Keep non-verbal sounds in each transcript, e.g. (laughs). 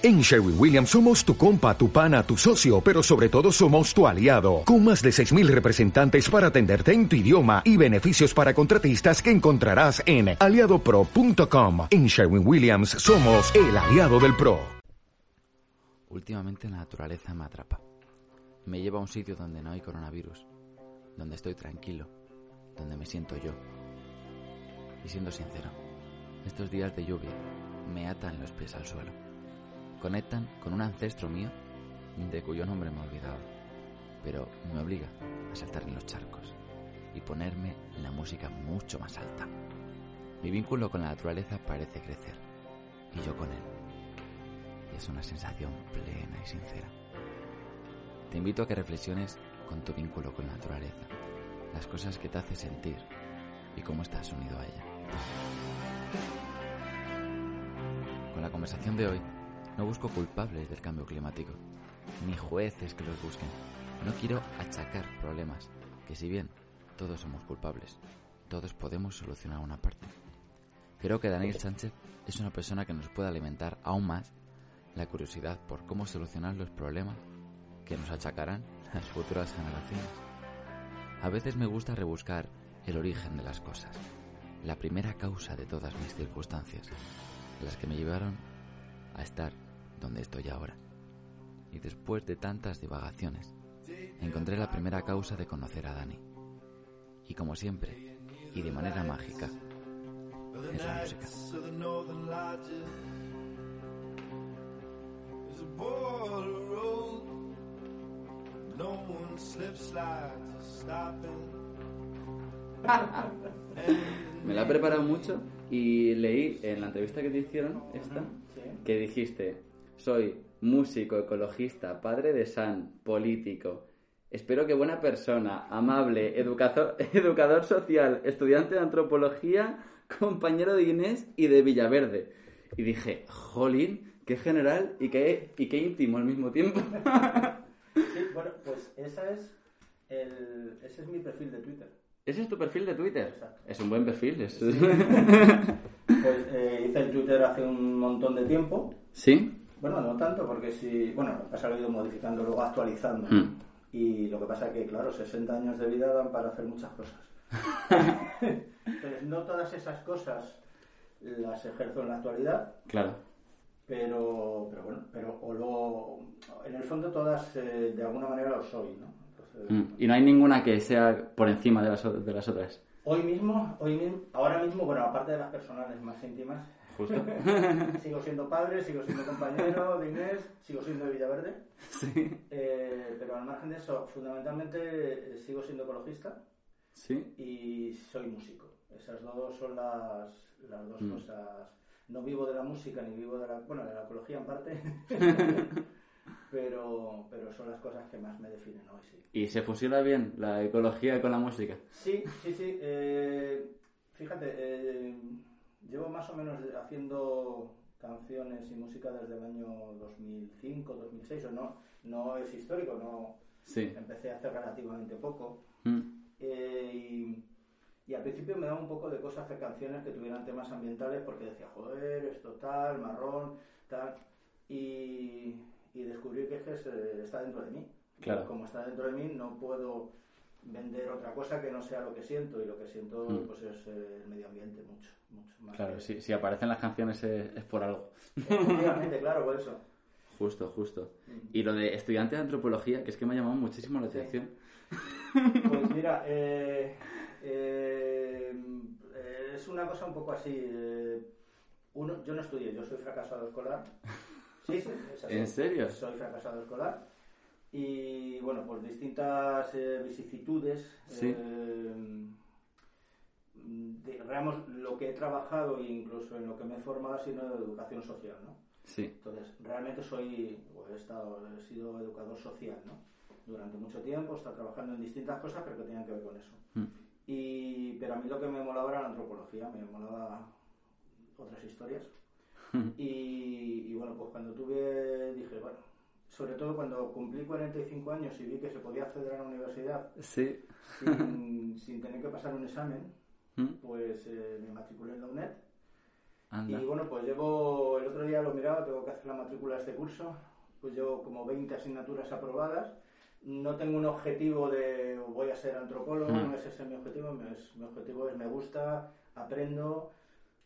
En Sherwin Williams somos tu compa, tu pana, tu socio, pero sobre todo somos tu aliado, con más de 6.000 representantes para atenderte en tu idioma y beneficios para contratistas que encontrarás en aliadopro.com. En Sherwin Williams somos el aliado del PRO. Últimamente la naturaleza me atrapa. Me lleva a un sitio donde no hay coronavirus, donde estoy tranquilo, donde me siento yo. Y siendo sincero, estos días de lluvia me atan los pies al suelo conectan con un ancestro mío de cuyo nombre me he olvidado, pero me obliga a saltar en los charcos y ponerme la música mucho más alta. Mi vínculo con la naturaleza parece crecer y yo con él. Y es una sensación plena y sincera. Te invito a que reflexiones con tu vínculo con la naturaleza, las cosas que te hace sentir y cómo estás unido a ella. Con la conversación de hoy no busco culpables del cambio climático, ni jueces que los busquen. No quiero achacar problemas, que si bien todos somos culpables, todos podemos solucionar una parte. Creo que Daniel Sánchez es una persona que nos puede alimentar aún más la curiosidad por cómo solucionar los problemas que nos achacarán (laughs) las futuras generaciones. A veces me gusta rebuscar el origen de las cosas, la primera causa de todas mis circunstancias, las que me llevaron a estar donde estoy ahora. Y después de tantas divagaciones, encontré la primera causa de conocer a Dani. Y como siempre, y de manera mágica, es la música. Me la he preparado mucho y leí en la entrevista que te hicieron, esta, que dijiste, soy músico, ecologista, padre de San, político. Espero que buena persona, amable, educador, (laughs) educador social, estudiante de antropología, compañero de Inés y de Villaverde. Y dije, jolín, qué general y qué, y qué íntimo al mismo tiempo. (laughs) Sí, bueno, pues esa es el, ese es mi perfil de Twitter. ¿Ese es tu perfil de Twitter? Exacto. Es un buen perfil. es- (laughs) Pues eh, hice el Twitter hace un montón de tiempo. ¿Sí? Bueno, no tanto, porque si. Bueno, lo he ido modificando, luego actualizando. Mm. Y lo que pasa es que, claro, 60 años de vida dan para hacer muchas cosas. (laughs) Entonces, no todas esas cosas las ejerzo en la actualidad, Claro. pero, pero bueno, pero o lo, en el fondo todas eh, de alguna manera lo soy, ¿no? Entonces, Mm. Y no hay ninguna que sea por encima de las, de las otras. Hoy mismo, hoy mismo, ahora mismo, bueno, aparte de las personales más íntimas, Justo. (laughs) sigo siendo padre, sigo siendo compañero de Inés, sigo siendo de Villaverde, sí. eh, pero al margen de eso, fundamentalmente eh, sigo siendo ecologista Sí. y soy músico. Esas dos son las, las dos Mm. cosas. No vivo de la música ni vivo de la, bueno, de la ecología en parte, (laughs) pero, pero son las cosas que más me definen hoy, sí. ¿Y se fusiona bien la ecología con la música? Sí, sí, sí. eh, fíjate, eh, más o menos haciendo canciones y música desde el año 2005, 2006, o no, no es histórico, no Sí. empecé hace relativamente poco. Mm. Eh, y, y al principio me daba un poco de cosa hacer canciones que tuvieran temas ambientales porque decía, joder, esto tal, marrón, tal. Y, y descubrí que es que se- está dentro de mí. Claro. Como está dentro de mí, no puedo vender otra cosa que no sea lo que siento. Y lo que siento Mm. pues es eh, el medio ambiente, mucho, mucho más. Claro, que- si, si aparecen las canciones es, es por algo. Efectivamente, (laughs) claro, por eso. Justo, justo. Mm. Y lo de estudiante de antropología, que es que me ha llamado muchísimo la Sí. atención. Pues mira, eh, eh, eh, es una cosa un poco así. eh, uno, yo no estudié, yo soy fracasado escolar. Sí, sí, es así. ¿En serio? Soy fracasado escolar. Y bueno, por distintas eh, vicisitudes, Sí. Eh, digamos, lo que he trabajado e incluso en lo que me he formado ha sido en educación social, ¿no? Sí. Entonces, realmente soy, o he, estado, he sido educador social, ¿no? Durante mucho tiempo, he estado trabajando en distintas cosas, pero que tenían que ver con eso. Mm. Y, pero a mí lo que me molaba era la antropología, me molaba otras historias. (laughs) y, y bueno, pues cuando tuve, dije, bueno, sobre todo cuando cumplí 45 años y vi que se podía acceder a la universidad Sí. sin, (laughs) sin tener que pasar un examen, Mm. pues eh, me matriculé en la UNED Y bueno, pues llevo, el otro día lo miraba, tengo que hacer la matrícula de este curso, pues llevo como 20 asignaturas aprobadas. No tengo un objetivo de voy a ser antropólogo, mm. no es ese mi objetivo, mi objetivo es me gusta, aprendo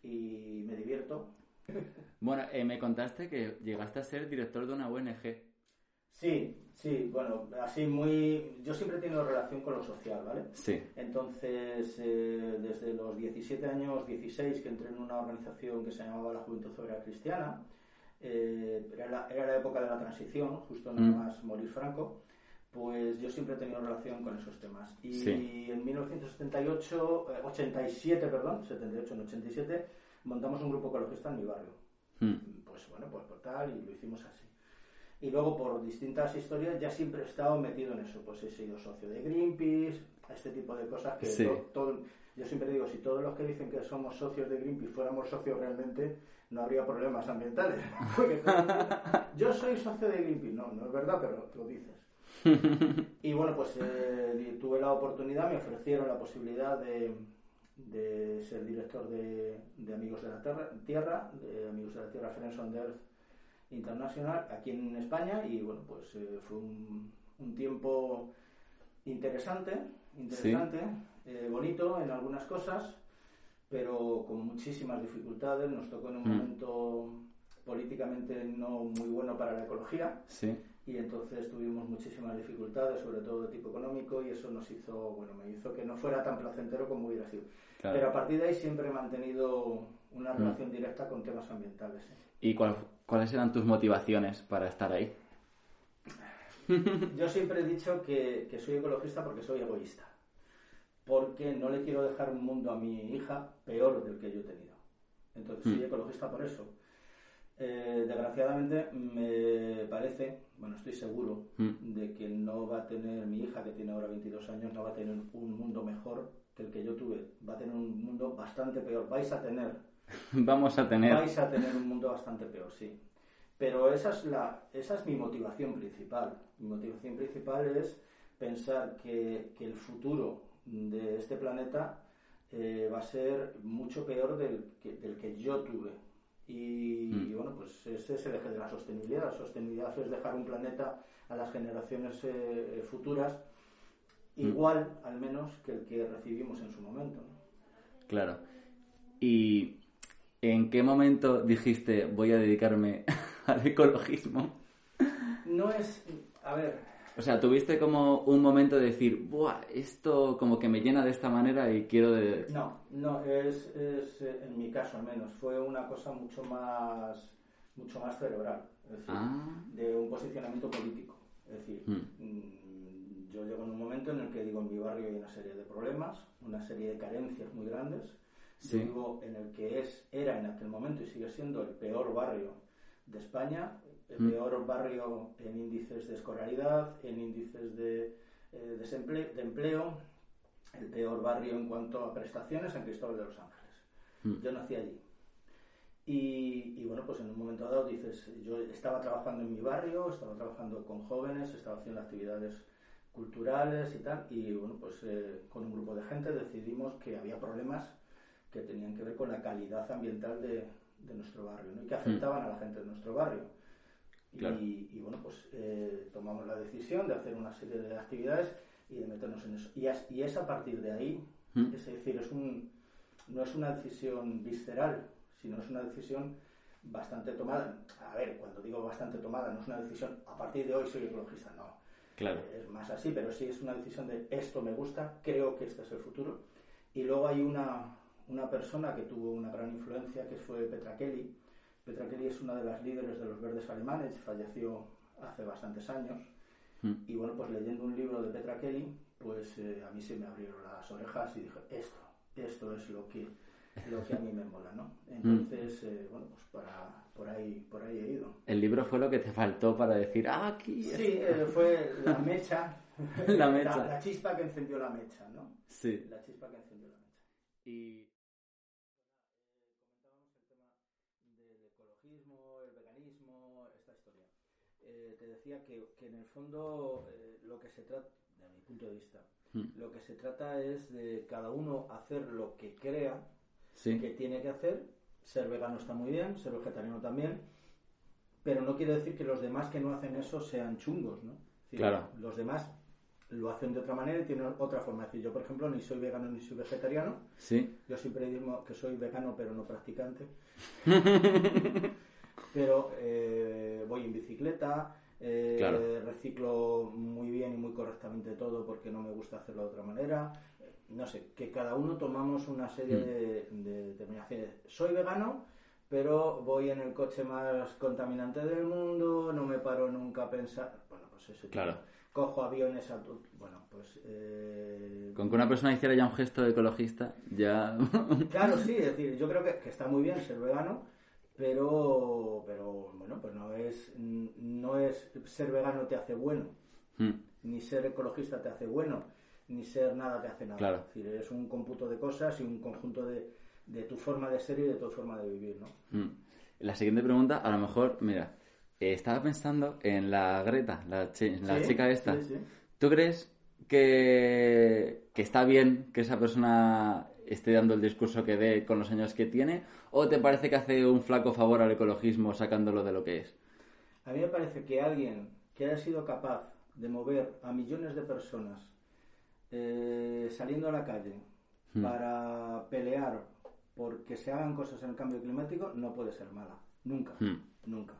y me divierto. (laughs) Bueno, eh, me contaste que llegaste a ser director de una ONG. Sí, sí, bueno, así muy... Yo siempre he tenido relación con lo social, ¿vale? Sí. Entonces, eh, desde los 17 años, 16, que entré en una organización que se llamaba la Juventud Obrera Cristiana, eh, era, la, era, la, época de la transición, justo nada mm. más morir Franco, pues yo siempre he tenido relación con esos temas. Y en 1978, 87, perdón, 78 en 87, montamos un grupo ecologista en mi barrio. Mm. Pues bueno, pues por tal, y lo hicimos así. Y luego por distintas historias ya siempre he estado metido en eso. Pues he sido socio de Greenpeace, este tipo de cosas que todo, yo siempre digo, si todos los que dicen que somos socios de Greenpeace fuéramos socios realmente, no habría problemas ambientales. (laughs) yo soy socio de Greenpeace, no, no es verdad, pero lo dices. (laughs) y bueno, pues eh, tuve la oportunidad, me ofrecieron la posibilidad de, de ser director de, de Amigos de la Tierra, de Amigos de la Tierra Friends on Earth internacional aquí en España y bueno, pues eh, fue un, un, tiempo interesante, interesante, eh, bonito en algunas cosas, pero con muchísimas dificultades. Nos tocó en un mm. momento políticamente no muy bueno para la ecología. Y entonces tuvimos muchísimas dificultades, sobre todo de tipo económico, y eso nos hizo, bueno, me hizo que no fuera tan placentero como hubiera sido. Pero a partir de ahí siempre he mantenido una mm. relación directa con temas ambientales. ¿Y cuál, cuáles eran tus motivaciones para estar ahí? Yo siempre he dicho que, soy ecologista porque soy egoísta. Porque no le quiero dejar un mundo a mi hija peor del que yo he tenido. Entonces soy mm. ecologista por eso. Eh, desgraciadamente me parece, bueno, estoy seguro mm. de que no va a tener mi hija, que tiene ahora 22 años, no va a tener un mundo mejor que el que yo tuve. Va a tener un mundo bastante peor. Vais a tener (laughs) Vamos a tener. Vais a tener un mundo bastante peor, sí. Pero esa es, la, esa es mi motivación principal. Mi motivación principal es pensar que, que el futuro de este planeta eh, va a ser mucho peor del que, del que yo tuve. Y, mm. bueno, pues ese es el eje de la sostenibilidad. La sostenibilidad es dejar un planeta a las generaciones eh, futuras mm. igual, al menos, que el que recibimos en su momento. Claro. Y ¿En qué momento dijiste voy a dedicarme (laughs) al ecologismo? No es, a ver. O sea, tuviste como un momento de decir, Buah, esto como que me llena de esta manera y quiero de... No, no, es, es en mi caso al menos, fue una cosa mucho más, mucho más cerebral, es decir, ah. de un posicionamiento político. Es decir, hmm. mm, yo llego en un momento en el que digo, en mi barrio hay una serie de problemas, una serie de carencias muy grandes, Vivo en el que es, era en aquel momento y sigue siendo el peor barrio de España, el mm. peor barrio en índices de escolaridad, en índices de, eh, de empleo, el peor barrio en cuanto a prestaciones en Cristóbal de los Ángeles. Mm. Yo nací allí. Y, y, bueno, pues en un momento dado dices, yo estaba trabajando en mi barrio, estaba trabajando con jóvenes, estaba haciendo actividades culturales y tal, y bueno, pues eh, con un grupo de gente decidimos que había problemas que tenían que ver con la calidad ambiental de, de nuestro barrio ¿no? y que afectaban a la gente de nuestro barrio. Y, y, bueno, pues eh, tomamos la decisión de hacer una serie de actividades y de meternos en eso. Y es, y es a partir de ahí, es decir, es un, no es una decisión visceral, sino es una decisión bastante tomada. A ver, cuando digo bastante tomada, no es una decisión a partir de hoy soy ecologista, no. Claro. Es más así, pero sí es una decisión de esto me gusta, creo que este es el futuro. Y luego hay una, una persona que tuvo una gran influencia, que fue Petra Kelly. Petra Kelly es una de las líderes de los verdes alemanes, falleció hace bastantes años. Hmm. Y bueno, pues leyendo un libro de Petra Kelly, pues eh, a mí se me abrieron las orejas y dije, esto, esto es lo que, lo que a mí me mola, ¿no? (laughs) Hmm. Entonces, eh, bueno, pues para, por, ahí, por ahí he ido. El libro fue lo que te faltó para decir, ah, aquí. Sí, eh, fue la mecha, (laughs) la, mecha. La, la, chispa que encendió la mecha, ¿no? Sí. La chispa que encendió la mecha. Y decía que, que en el fondo eh, lo que se trata, de mi punto de vista, hmm. lo que se trata es de cada uno hacer lo que crea que tiene que hacer ser vegano está muy bien, ser vegetariano también, pero no quiere decir que los demás que no hacen eso sean chungos, ¿no? Decir, Claro. Los demás lo hacen de otra manera y tienen otra forma. Es decir, yo, por ejemplo, ni soy vegano ni soy vegetariano. Sí. Yo siempre digo que soy vegano pero no practicante. (laughs) pero eh, voy en bicicleta, eh, Claro. reciclo muy bien y muy correctamente todo porque no me gusta hacerlo de otra manera. Eh, No sé, que cada uno tomamos una serie Mm. de, de determinaciones. Soy vegano, pero voy en el coche más contaminante del mundo, no me paro nunca a pensar. Bueno, pues eso. Claro. Cojo aviones a tu- Bueno, pues. eh, Con que una persona hiciera ya un gesto ecologista, ya... Claro, sí, es decir, yo creo que, que está muy bien ser vegano, pero, pero bueno, pues no es, no es ser vegano te hace bueno, Mm, ni ser ecologista te hace bueno, ni ser nada te hace nada. Claro. Es decir, es un cómputo de cosas y un conjunto de, de tu forma de ser y de tu forma de vivir, ¿no? mm. La siguiente pregunta, a lo mejor, mira, eh, estaba pensando en la Greta, la, chi- la Sí, chica esta. sí, sí. ¿Tú crees que, que está bien que esa persona esté dando el discurso que dé con los años que tiene? ¿O te parece que hace un flaco favor al ecologismo sacándolo de lo que es? A mí me parece que alguien que haya sido capaz de mover a millones de personas eh, saliendo a la calle Hmm. para pelear porque se hagan cosas en el cambio climático no puede ser mala. Nunca. Hmm. Nunca.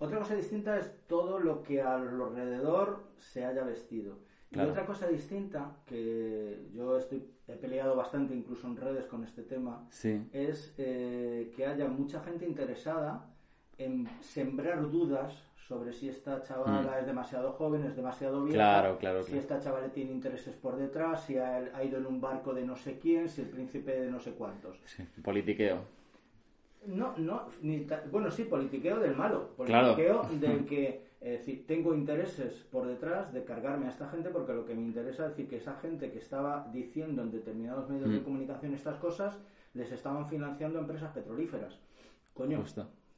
Otra cosa distinta es todo lo que alrededor se haya vestido. Claro. Y otra cosa distinta, que yo estoy, he peleado bastante incluso en redes con este tema, Sí. es eh, que haya mucha gente interesada en sembrar dudas sobre si esta chavala es demasiado joven, es demasiado vieja, Mm. Claro, claro, si claro. esta chavala tiene intereses por detrás, si ha, ha ido en un barco de no sé quién, si el príncipe de no sé cuántos. sí. Politiqueo. No, no, ni ta- bueno, sí, politiqueo del malo, Claro. politiqueo del (laughs) que es decir, tengo intereses por detrás de cargarme a esta gente porque lo que me interesa es decir que esa gente que estaba diciendo en determinados medios de Mm. comunicación estas cosas les estaban financiando empresas petrolíferas. Coño,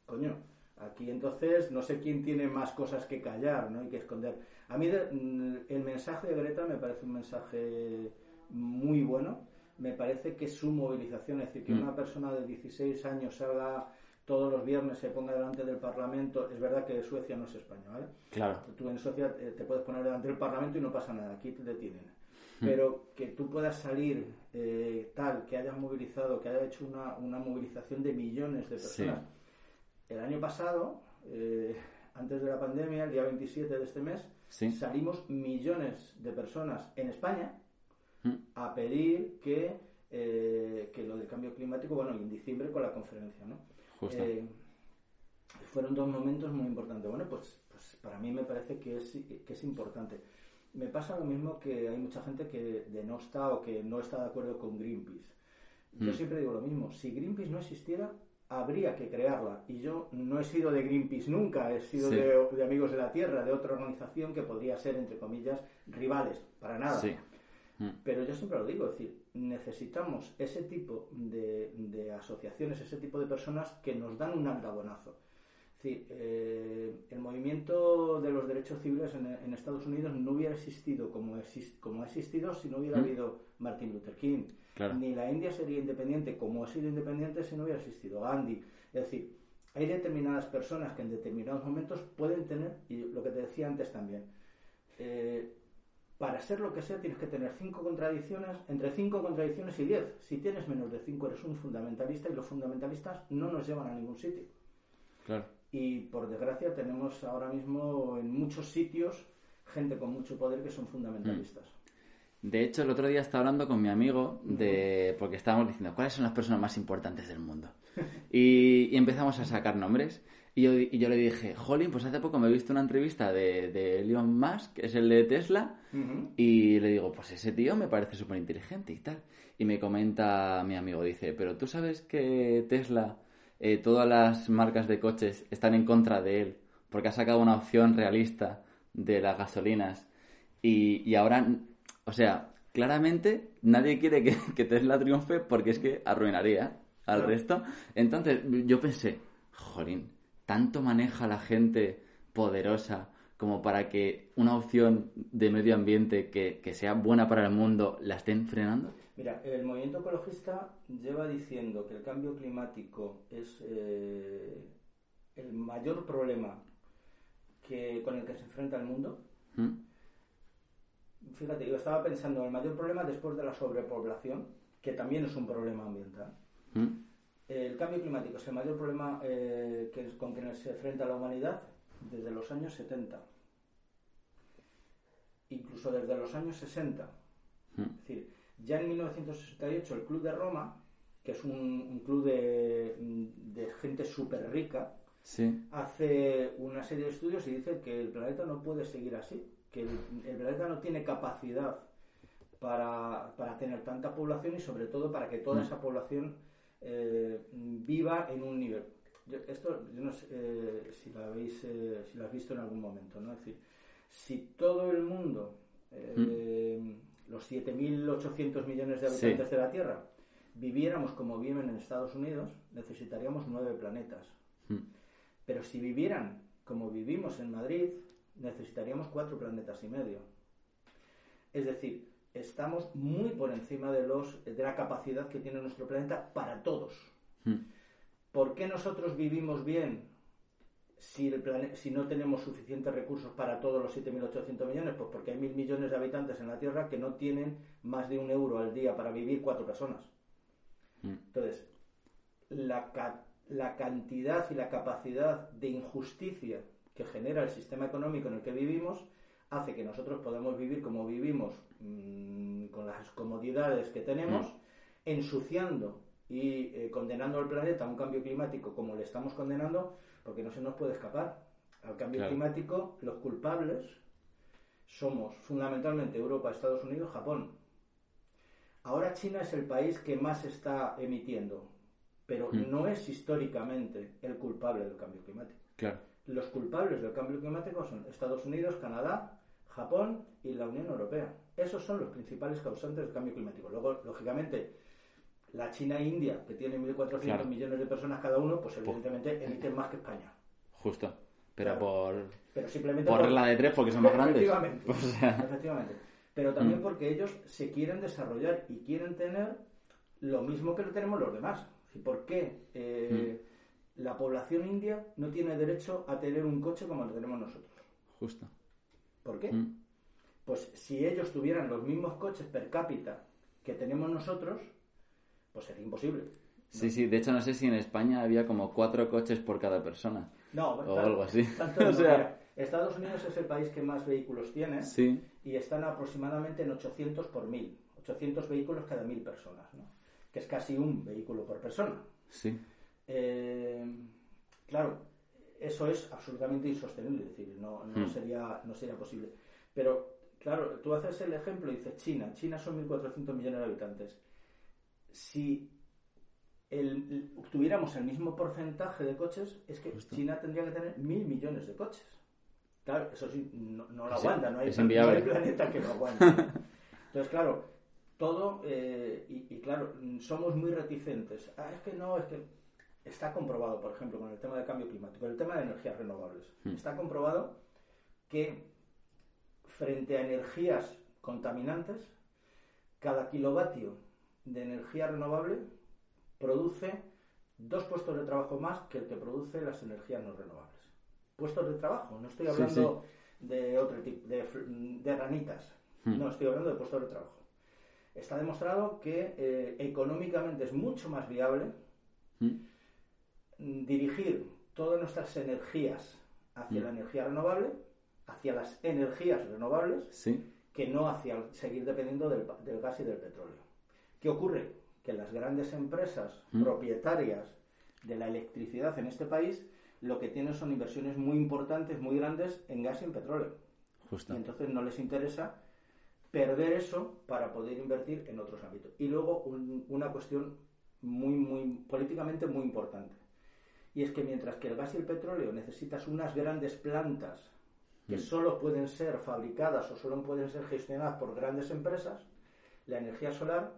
coño, aquí entonces no sé quién tiene más cosas que callar, ¿no? Y que esconder. A mí de- mm, el mensaje de Greta me parece un mensaje muy bueno. Me parece que su movilización, es decir, que Mm. una persona de 16 años salga todos los viernes, se ponga delante del Parlamento, es verdad que Suecia no es España, ¿vale? Claro. Tú en Suecia eh, te puedes poner delante del Parlamento y no pasa nada, aquí te detienen. Hmm. Pero que tú puedas salir eh, tal, que hayas movilizado, que haya hecho una, una movilización de millones de Sí. personas. El año pasado, eh, antes de la pandemia, el día 27 de este mes, Sí. salimos millones de personas en España Mm. A pedir que, eh, que lo del cambio climático, bueno, y en diciembre con la conferencia, ¿no? Justo. Eh, fueron dos momentos muy importantes. Bueno, pues, pues para mí me parece que es, que es importante. Me pasa lo mismo que hay mucha gente que denosta o que no está de acuerdo con Greenpeace. Yo Mm. siempre digo lo mismo, si Greenpeace no existiera, habría que crearla. Y yo no he sido de Greenpeace nunca, he sido Sí. de, de Amigos de la Tierra, de otra organización que podría ser, entre comillas, rivales, para nada. Sí. Mm. Pero yo siempre lo digo, es decir, necesitamos ese tipo de, de asociaciones, ese tipo de personas que nos dan un aldabonazo. Es decir, eh, el movimiento de los derechos civiles en, en Estados Unidos no hubiera existido como, exis- como ha existido si no hubiera ¿Mm? habido Martin Luther King. Claro. Ni la India sería independiente como ha sido independiente si no hubiera existido Gandhi. Es decir, hay determinadas personas que en determinados momentos pueden tener, y lo que te decía antes también, eh, para ser lo que sea tienes que tener cinco contradicciones, entre cinco contradicciones y diez. Si tienes menos de cinco eres un fundamentalista y los fundamentalistas no nos llevan a ningún sitio. Claro. Y por desgracia tenemos ahora mismo en muchos sitios gente con mucho poder que son fundamentalistas. De hecho, el otro día estaba hablando con mi amigo de porque estábamos diciendo cuáles son las personas más importantes del mundo. (laughs) Y, y empezamos a sacar nombres. Y yo, y yo le dije, Jolín, pues hace poco me he visto una entrevista de, de Elon Musk, que es el de Tesla, y le digo, pues ese tío me parece súper inteligente y tal. Y me comenta mi amigo, dice, pero tú sabes que Tesla, eh, todas las marcas de coches están en contra de él, porque ha sacado una opción realista de las gasolinas. Y, y ahora, o sea, claramente nadie quiere que, (laughs) que Tesla triunfe porque es que arruinaría al resto. Entonces yo pensé, jolín, tanto maneja la gente poderosa como para que una opción de medio ambiente que, que sea buena para el mundo la estén frenando? Mira, el movimiento ecologista lleva diciendo que el cambio climático es eh, el mayor problema que, con el que se enfrenta el mundo. ¿Mm? Fíjate, yo estaba pensando en el mayor problema después de la sobrepoblación, que también es un problema ambiental. ¿Mm? El cambio climático es el mayor problema eh, que, con que se enfrenta la humanidad desde los años 70, incluso desde los años 60. ¿Mm? Es decir, ya en 1968 el Club de Roma, que es un, un club de, de gente súper rica, Sí. hace una serie de estudios y dice que el planeta no puede seguir así, que el, el planeta no tiene capacidad para, para tener tanta población y sobre todo para que toda Mm. esa población eh, viva en un nivel. Yo- esto yo no sé eh, si, lo habéis, eh, si lo has visto en algún momento, ¿no? Es decir, si todo el mundo, eh, los 7.800 millones de Sí. habitantes de la Tierra, viviéramos como viven en Estados Unidos, necesitaríamos nueve planetas. ¿Mm? Pero si vivieran como vivimos en Madrid, necesitaríamos cuatro planetas y medio. Es decir, estamos muy por encima de, los, de la capacidad que tiene nuestro planeta para todos. ¿Mm? ¿Por qué nosotros vivimos bien si, el plane- si no tenemos suficientes recursos para todos los 7.800 millones? Pues porque hay mil millones de habitantes en la Tierra que no tienen más de un euro al día para vivir cuatro personas. ¿Mm? Entonces, la, ca- la cantidad y la capacidad de injusticia que genera el sistema económico en el que vivimos hace que nosotros podamos vivir como vivimos mm, con las comodidades que tenemos, ensuciando y eh, condenando al planeta a un cambio climático como le estamos condenando, porque no se nos puede escapar. Al cambio Claro. climático, los culpables somos fundamentalmente Europa, Estados Unidos, Japón. Ahora China es el país que más está emitiendo, pero Mm. no es históricamente el culpable del cambio climático. Claro. Los culpables del cambio climático son Estados Unidos, Canadá, Japón y la Unión Europea. Esos son los principales causantes del cambio climático. Luego, lógicamente, la China e India, que tienen 1.400 Claro. millones de personas cada uno, pues evidentemente emiten más que España. Justo. Pero Claro. por, Pero simplemente por regla de tres, porque son más grandes. Efectivamente, (laughs) O sea, efectivamente. Pero también Mm. porque ellos se quieren desarrollar y quieren tener lo mismo que lo tenemos los demás. ¿Y por qué eh, Mm. la población india no tiene derecho a tener un coche como lo tenemos nosotros? justo. ¿Por qué? ¿Mm? Pues si ellos tuvieran los mismos coches per cápita que tenemos nosotros, pues sería imposible. Sí, sí. De hecho, no sé si en España había como cuatro coches por cada persona. No, O algo así. tanto (laughs) O no. sea- Mira, Estados Unidos es el país que más vehículos tiene. Sí. y están aproximadamente en 800 por mil, 800 vehículos cada mil personas, ¿no? que es casi un vehículo por persona. Sí. Eh, claro, eso es absolutamente insostenible, es decir, no, no, Hmm. sería, no sería posible. Pero, claro, tú haces el ejemplo y dices China, China son 1.400 millones de habitantes. Si el- tuviéramos el mismo porcentaje de coches, es que Justo. China tendría que tener mil millones de coches. Claro, eso sí, no, no lo aguanta, no hay, no hay planeta que lo aguante. (laughs) Entonces, claro, todo, eh, y, y claro, somos muy reticentes. Ah, es que no, es que está comprobado, por ejemplo, con el tema del cambio climático, el tema de energías renovables. Hmm. Está comprobado que frente a energías contaminantes, cada kilovatio de energía renovable produce dos puestos de trabajo más que el que produce las energías no renovables. Puestos de trabajo, no estoy Sí, hablando de otro tipo, de, ranitas, Hmm. no, estoy hablando de puestos de trabajo. Está demostrado que eh, económicamente es mucho más viable ¿Mm? mm, dirigir todas nuestras energías hacia Mm. la energía renovable, hacia las energías renovables, Sí. que no hacia seguir dependiendo del, del gas y del petróleo. ¿Qué ocurre? Que las grandes empresas Mm. propietarias de la electricidad en este país lo que tienen son inversiones muy importantes, muy grandes en gas y en petróleo. Justo. Y entonces no les interesa perder eso para poder invertir en otros ámbitos. Y luego un- una cuestión muy, muy políticamente muy importante. Y es que mientras que el gas y el petróleo necesitas unas grandes plantas que Mm. solo pueden ser fabricadas o solo pueden ser gestionadas por grandes empresas, la energía solar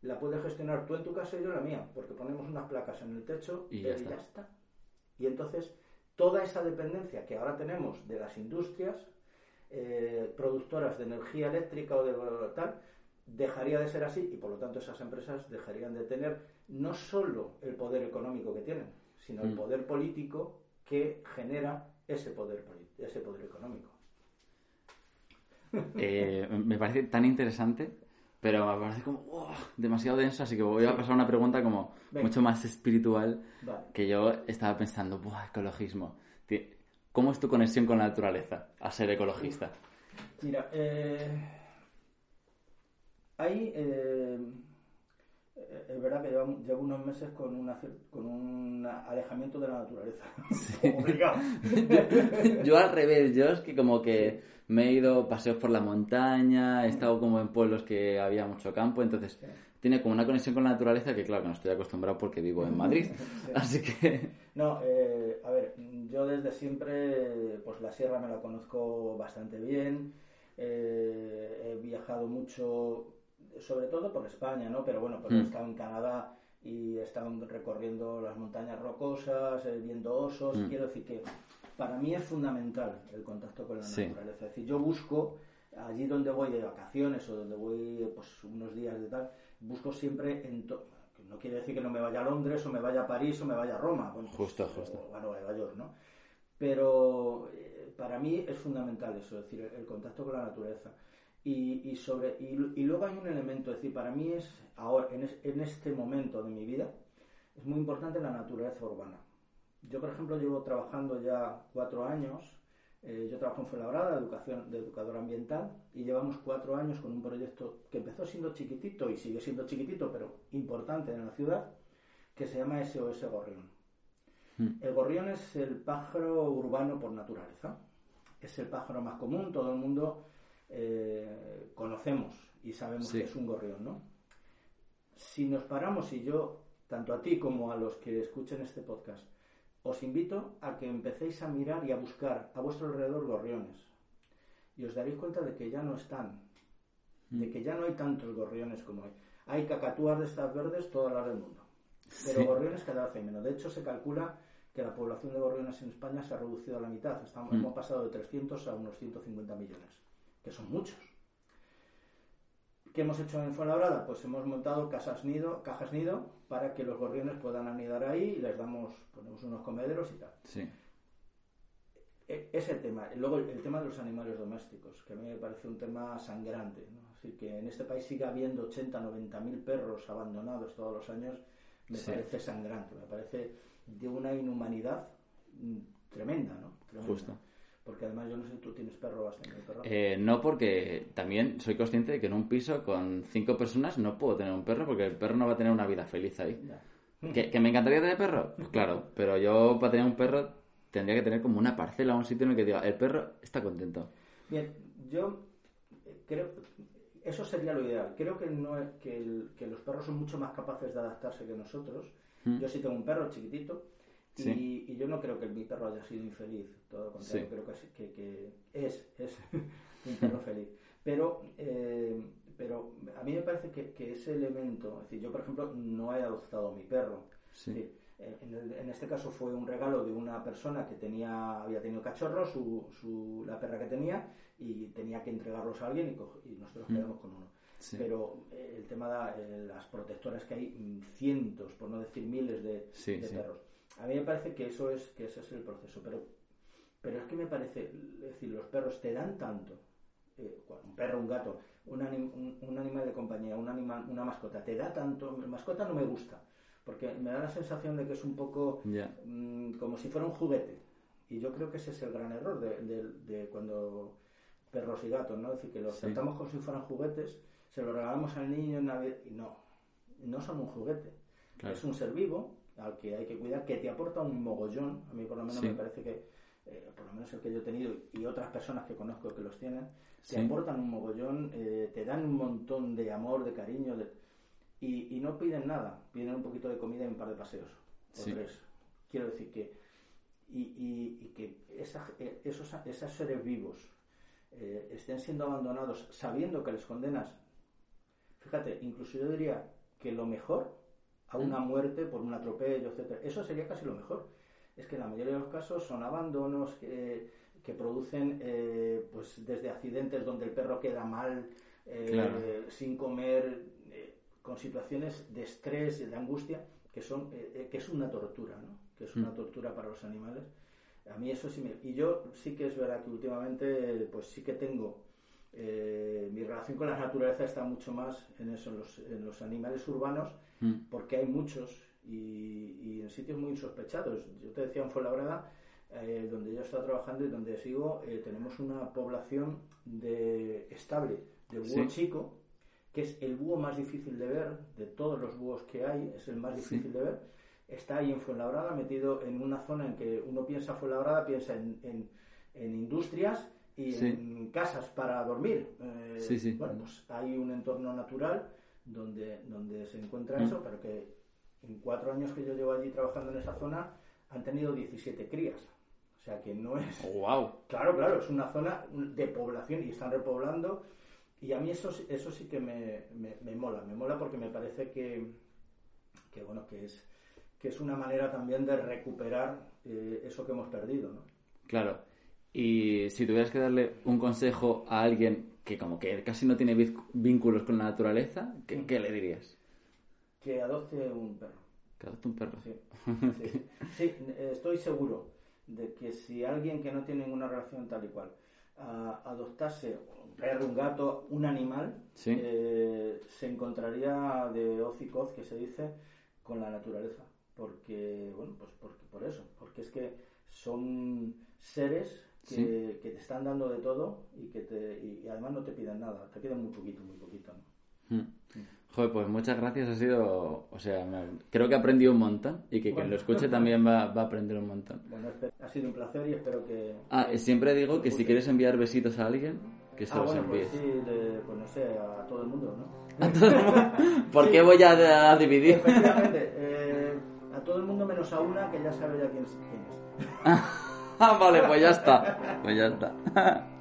la puedes gestionar tú en tu casa y yo en la mía, porque ponemos unas placas en el techo Y ya está. Y entonces toda esa dependencia que ahora tenemos de las industrias eh, productoras de energía eléctrica o de tal, dejaría de ser así y por lo tanto esas empresas dejarían de tener no solo el poder económico que tienen, sino el Mm. poder político que genera ese poder, poli- ese poder económico. (laughs) Eh, me parece tan interesante, pero me parece como ¡oh! demasiado denso, así que voy a pasar a una pregunta como Venga. mucho más espiritual Vale. que yo estaba pensando, ¡buah, ecologismo! ¿Cómo es tu conexión con la naturaleza a ser ecologista? Mira, eh, eh, eh, es verdad que llevo, llevo unos meses con, una, con un alejamiento de la naturaleza. (laughs) (laughs) Obligado. (laughs) yo al revés, yo es que como que me he ido paseos por la montaña, he estado como en pueblos que había mucho campo, entonces Sí. tiene como una conexión con la naturaleza que claro que no estoy acostumbrado porque vivo en Madrid. Sí. Así que No, eh, a ver, yo desde siempre, pues la sierra me la conozco bastante bien. eh, he viajado mucho, sobre todo por España, ¿no? Pero bueno, pues he Mm. estado en Canadá y he estado recorriendo las montañas rocosas, eh, viendo osos. Mm. Quiero decir que para mí es fundamental el contacto con la Sí. naturaleza. Es decir, yo busco allí donde voy de vacaciones o donde voy pues unos días de tal, busco siempre en to- no quiere decir que no me vaya a Londres o me vaya a París o me vaya a Roma, bueno, pues, Justo, o- justo. o a Nueva York, ¿no? Pero eh, para mí es fundamental eso, es decir, el, el contacto con la naturaleza. Y, y sobre y, y luego hay un elemento, es decir, para mí es ahora en, es- en este momento de mi vida es muy importante la naturaleza urbana. Yo, por ejemplo, llevo trabajando ya cuatro años. eh, yo trabajo en Fuenlabrada, educación de educador ambiental, y llevamos cuatro años con un proyecto que empezó siendo chiquitito y sigue siendo chiquitito, pero importante en la ciudad, que se llama SOS Gorrión. Mm. El gorrión es el pájaro urbano por naturaleza. Es el pájaro más común, todo el mundo eh, conocemos y sabemos Sí. que es un gorrión, ¿no? Si nos paramos y yo, tanto a ti como a los que escuchen este podcast, os invito a que empecéis a mirar y a buscar a vuestro alrededor gorriones. Y os daréis cuenta de que ya no están, de que ya no hay tantos gorriones como hay. Hay cacatúas de estas verdes todas las del mundo, pero Sí. gorriones cada vez hay menos. De hecho, se calcula que la población de gorriones en España se ha reducido a la mitad. Estamos, Mm. Hemos pasado de 300 a unos 150 millones, que son muchos. ¿Qué hemos hecho en Fuenlabrada? Pues hemos montado casas nido, cajas nido para que los gorriones puedan anidar ahí y les damos, ponemos unos comederos y tal. sí. E- Ese tema. Luego el, tema de los animales domésticos, que a mí me parece un tema sangrante. ¿no? Así que en este país siga habiendo 80, 90 mil perros abandonados todos los años, me Sí. parece sangrante, me parece de una inhumanidad mm, tremenda, ¿no? Tremenda. Justo. Porque además yo no sé si tú tienes perro o has tenido perro. Eh, no, porque también soy consciente de que en un piso con cinco personas no puedo tener un perro porque el perro no va a tener una vida feliz ahí. ¿Que, que me encantaría tener perro? Pues claro, pero yo para tener un perro tendría que tener como una parcela, un sitio en el que diga, el perro está contento. Bien, yo eh, creo eso sería lo ideal. Creo que no que, el- que los perros son mucho más capaces de adaptarse que nosotros. Mm. Yo sí tengo un perro chiquitito Sí. y yo no creo que mi perro haya sido infeliz. Todo lo contrario, Sí. creo que, sí- que, que es, es (laughs) un perro feliz. Pero, eh, pero a mí me parece que, que ese elemento, es decir, yo por ejemplo no he adoptado a mi perro. Sí. Es decir, en, el- en este caso fue un regalo de una persona que tenía, había tenido cachorros, su, su- la perra que tenía, y tenía que entregarlos a alguien y, co- y nosotros Mm. quedamos con uno. Sí. Pero eh, el tema de eh, las protectoras que hay, mm, cientos, por no decir miles de, Sí, de sí. perros. A mí me parece que eso es que ese es el proceso, pero pero es que me parece, es decir, los perros te dan tanto, eh, un perro, un gato, un, anim- un, un animal de compañía, un animal, una mascota, te da tanto, mascota no me gusta, porque me da la sensación de que es un poco mm, como si fuera un juguete. Y yo creo que ese es el gran error de, de- de cuando perros y gatos, ¿no? Es decir, que los Sí. tratamos como si fueran juguetes, se los regalamos al niño y no, no son un juguete. Claro. Es un ser vivo al que hay que cuidar, que te aporta un mogollón. A mí por lo menos Sí. me parece que, eh, por lo menos el que yo he tenido y otras personas que conozco que los tienen, te Sí. aportan un mogollón, eh, te dan un montón de amor, de cariño, de- y, y no piden nada, piden un poquito de comida y un par de paseos, o Sí. tres. Quiero decir que, y, y- y que esa- eh, esos, esos seres vivos eh, estén siendo abandonados sabiendo que les condenas, fíjate, incluso yo diría que lo mejor a una muerte por un atropello, etcétera, eso sería casi lo mejor. es que en la mayoría de los casos son abandonos que, que producen eh, pues desde accidentes donde el perro queda mal, eh, sin comer, eh, con situaciones de estrés, de angustia, que, son, que es una tortura, ¿no? que es una mm. tortura para los animales. A mí eso sí me... Y yo sí que es verdad que últimamente pues sí que tengo... mi relación con la naturaleza está mucho más en eso, en los, en los animales urbanos, mm. porque hay muchos y, y, en sitios muy insospechados. Yo te decía en Fuenlabrada, eh, donde yo estado trabajando y donde sigo, eh, tenemos una población de estable de búho chico, que es el búho más difícil de ver, de todos los búhos que hay, es el más difícil de ver. Está ahí en Fuenlabrada, metido en una zona en que uno piensa Fuenlabrada, piensa en, en, en industrias y en casas para dormir. Eh, bueno, pues hay un entorno natural donde, donde se encuentra mm. eso, pero que en cuatro años que yo llevo allí trabajando en esa zona han tenido 17 crías. O sea que no es. ¡Wow! Claro, claro, es una zona de población y están repoblando. Y a mí eso, eso sí que me, me, mola. Me mola porque me parece que, que, bueno, que es, que es una manera también de recuperar eh, eso que hemos perdido, ¿no? Claro. Y si tuvieras que darle un consejo a alguien que como que casi no tiene vínculos con la naturaleza, ¿qué, ¿qué le dirías? Que adopte un perro. Que adopte un perro. Sí, (laughs) sí estoy seguro de que si alguien que no tiene ninguna relación tal y cual adoptase un perro, un gato, un animal, eh, se encontraría de hoz y coz, que se dice, con la naturaleza. Porque, bueno, pues porque, por eso, porque es que son seres que, te están dando de todo y que te, y, además no te piden nada, te piden muy poquito, muy poquito. Hmm. Joder, pues muchas gracias, ha sido, o sea, creo que he aprendido un montón y que quien lo escuche también va, va, a aprender un montón. Bueno, ha sido un placer y espero que... Ah, siempre digo que si quieres enviar besitos a alguien, que se ah, los bueno, envíes. Pues sí, pues no sé, a todo el mundo, ¿no? ¿A todo el mundo? (laughs) ¿Por qué voy a, dividir? Efectivamente, eh, a todo el mundo menos a una que ya sabe ya quién, quién es. (laughs) ah, vale, pues ya está, pues ya está. (laughs)